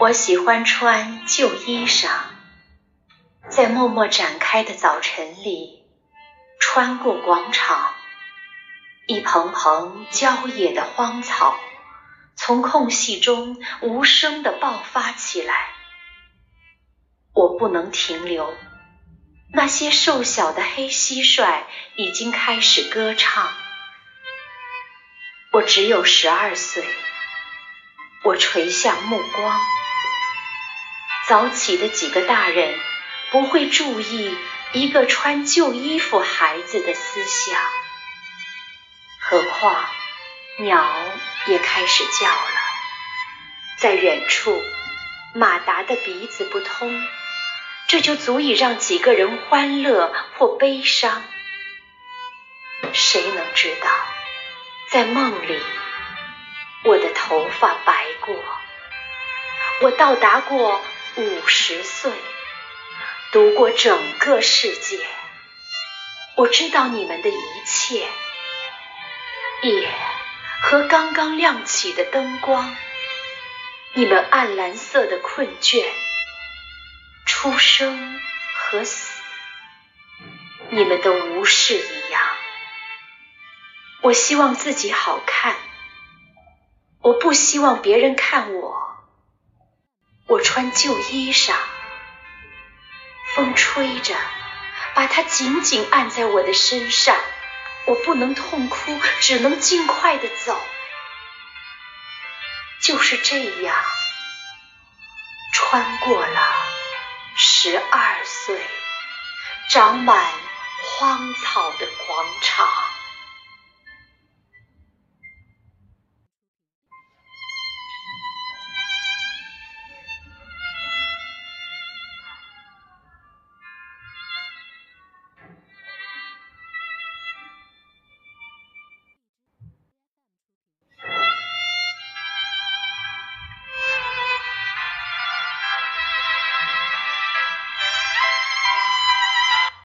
我喜欢穿旧衣裳，在默默展开的早晨里，穿过广场，一蓬蓬郊野的荒草从空隙中无声地爆发起来。我不能停留，那些瘦小的黑蟋蟀已经开始歌唱。我只有十二岁，我垂向目光。早起的几个大人不会注意一个穿旧衣服孩子的思想，何况鸟也开始叫了。在远处，马达的鼻子不通，这就足以让几个人欢乐或悲伤。谁能知道，在梦里，我的头发白过，我到达过。五十岁，读过整个世界，我知道你们的一切，夜和刚刚亮起的灯光，你们暗蓝色的困倦，出生和死，你们的无视一样。我希望自己好看，我不希望别人看我。我穿旧衣裳，风吹着，把它紧紧按在我的身上。我不能痛哭，只能尽快的走。就是这样，穿过了十二岁，长满荒草的广场。